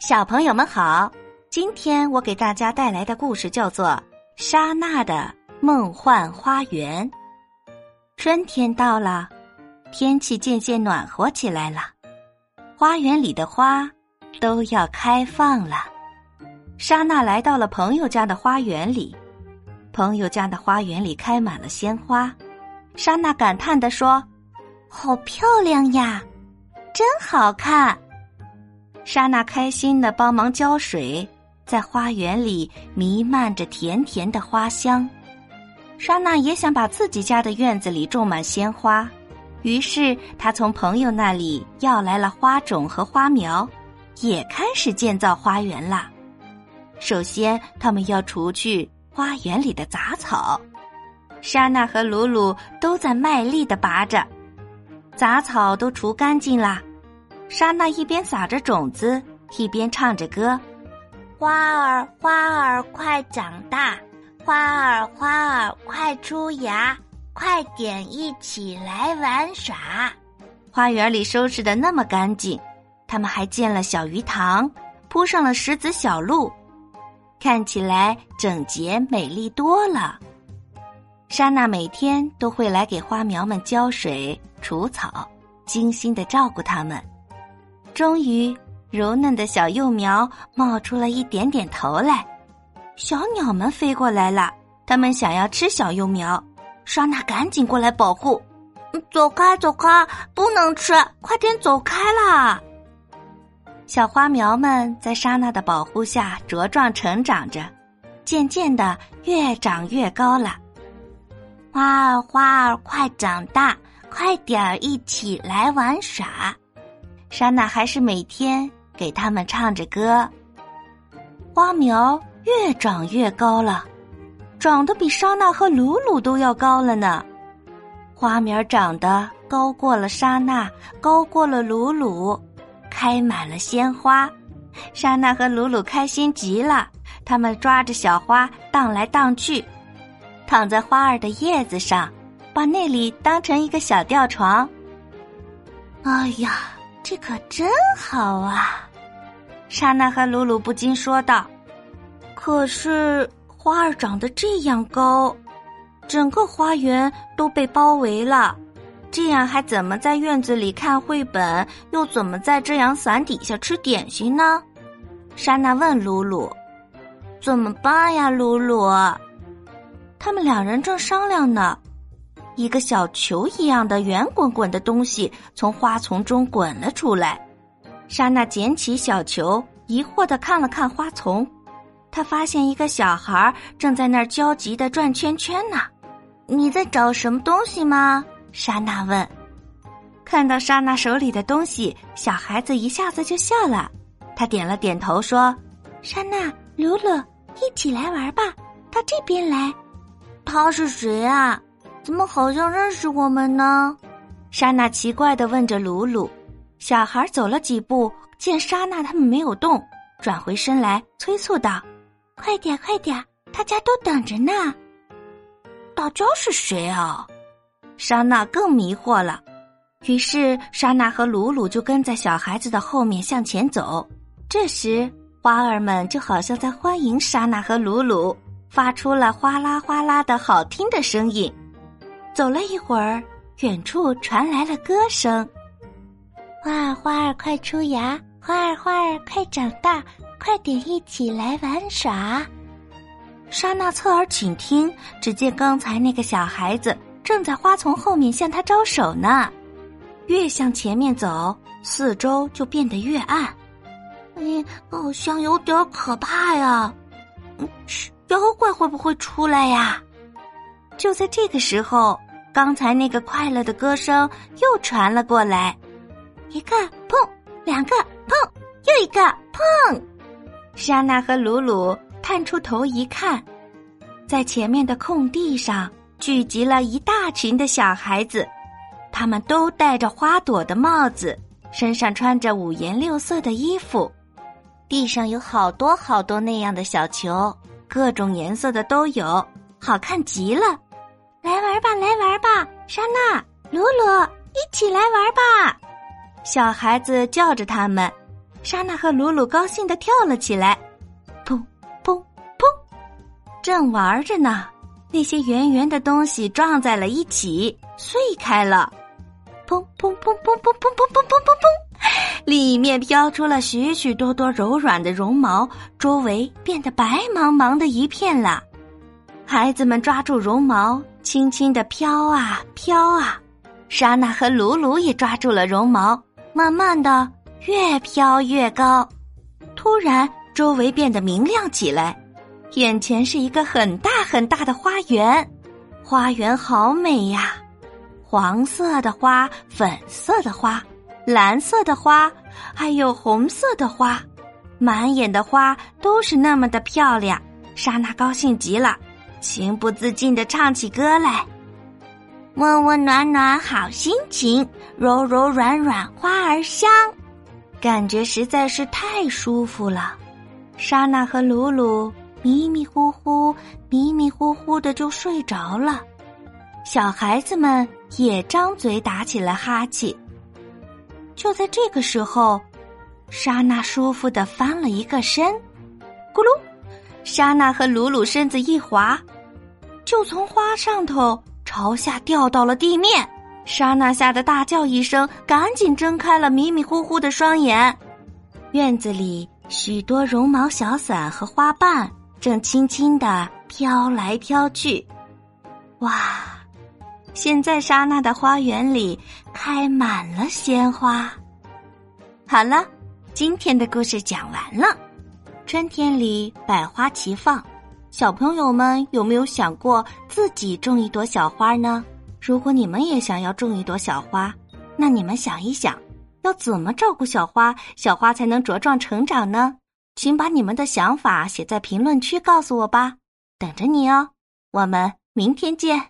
小朋友们好，今天我给大家带来的故事叫做《莎娜的梦幻花园》。春天到了，天气渐渐暖和起来了，花园里的花都要开放了。莎娜来到了朋友家的花园里，朋友家的花园里开满了鲜花。莎娜感叹地说：“好漂亮呀，真好看。”莎娜开心的帮忙浇水，在花园里弥漫着甜甜的花香。莎娜也想把自己家的院子里种满鲜花，于是她从朋友那里要来了花种和花苗，也开始建造花园啦。首先，他们要除去花园里的杂草。莎娜和鲁鲁都在卖力的拔着，杂草都除干净啦。莎娜一边撒着种子，一边唱着歌：“花儿花儿快长大，花儿花儿快出芽，快点一起来玩耍。”花园里收拾的那么干净，他们还建了小鱼塘，铺上了石子小路，看起来整洁美丽多了。莎娜每天都会来给花苗们浇水、除草，精心的照顾它们。终于，柔嫩的小幼苗冒出了一点点头来。小鸟们飞过来了，它们想要吃小幼苗。莎娜赶紧过来保护，走开，走开，不能吃！快点走开啦！小花苗们在莎娜的保护下茁壮成长着，渐渐的越长越高了。花儿花儿快长大，快点儿一起来玩耍。莎娜还是每天给他们唱着歌。花苗越长越高了，长得比莎娜和鲁鲁都要高了呢。花苗长得高过了莎娜，高过了鲁鲁，开满了鲜花。莎娜和鲁鲁开心极了，他们抓着小花荡来荡去，躺在花儿的叶子上，把那里当成一个小吊床。哎呀！这可真好啊！莎娜和鲁鲁不禁说道：“可是花儿长得这样高，整个花园都被包围了，这样还怎么在院子里看绘本？又怎么在遮阳伞底下吃点心呢？”莎娜问鲁鲁：“怎么办呀，鲁鲁？”他们两人正商量呢。一个小球一样的圆滚滚的东西从花丛中滚了出来，莎娜捡起小球，疑惑的看了看花丛，她发现一个小孩正在那儿焦急的转圈圈呢。你在找什么东西吗？莎娜问。看到莎娜手里的东西，小孩子一下子就笑了。他点了点头说：“莎娜，鲁鲁，一起来玩吧，到这边来。他是谁啊？”怎么好像认识我们呢？莎娜奇怪的问着鲁鲁。小孩走了几步，见莎娜他们没有动，转回身来催促道：“快点，快点，大家都等着呢。”大家是谁啊？莎娜更迷惑了。于是莎娜和鲁鲁就跟在小孩子的后面向前走。这时花儿们就好像在欢迎莎娜和鲁鲁，发出了哗啦哗啦的好听的声音。走了一会儿，远处传来了歌声：“花儿花儿快出芽，花儿花儿快长大，快点一起来玩耍。”莎娜侧耳倾听，只见刚才那个小孩子正在花丛后面向他招手呢。越向前面走，四周就变得越暗。嗯，好像有点可怕呀。嗯，妖怪会不会出来呀？就在这个时候。刚才那个快乐的歌声又传了过来，一个碰，两个碰，又一个碰。莎娜和鲁鲁探出头一看，在前面的空地上聚集了一大群的小孩子，他们都戴着花朵的帽子，身上穿着五颜六色的衣服，地上有好多好多那样的小球，各种颜色的都有，好看极了。来玩吧，来玩吧，莎娜、鲁鲁，一起来玩吧！小孩子叫着他们，莎娜和鲁鲁高兴的跳了起来，砰砰砰！正玩着呢，那些圆圆的东西撞在了一起，碎开了，砰砰砰砰砰砰砰砰砰砰砰！里面飘出了许许多多柔软的绒毛，周围变得白茫茫的一片了。孩子们抓住绒毛，轻轻的飘啊飘啊。莎娜和鲁鲁也抓住了绒毛，慢慢的越飘越高。突然，周围变得明亮起来，眼前是一个很大很大的花园。花园好美呀，黄色的花、粉色的花、蓝色的花，还有红色的花，满眼的花都是那么的漂亮。莎娜高兴极了，情不自禁的唱起歌来。温温暖暖好心情，柔柔软软花儿香，感觉实在是太舒服了。莎娜和鲁鲁迷迷糊糊、迷迷糊糊的就睡着了，小孩子们也张嘴打起了哈欠。就在这个时候，莎娜舒服的翻了一个身，咕噜，莎娜和鲁鲁身子一滑，就从花上头。朝下掉到了地面，莎娜吓得大叫一声，赶紧睁开了迷迷糊糊的双眼。院子里许多绒毛小伞和花瓣正轻轻的飘来飘去。哇！现在莎娜的花园里开满了鲜花。好了，今天的故事讲完了。春天里百花齐放。小朋友们有没有想过自己种一朵小花呢？如果你们也想要种一朵小花，那你们想一想，要怎么照顾小花，小花才能茁壮成长呢？请把你们的想法写在评论区告诉我吧，等着你哦。我们明天见。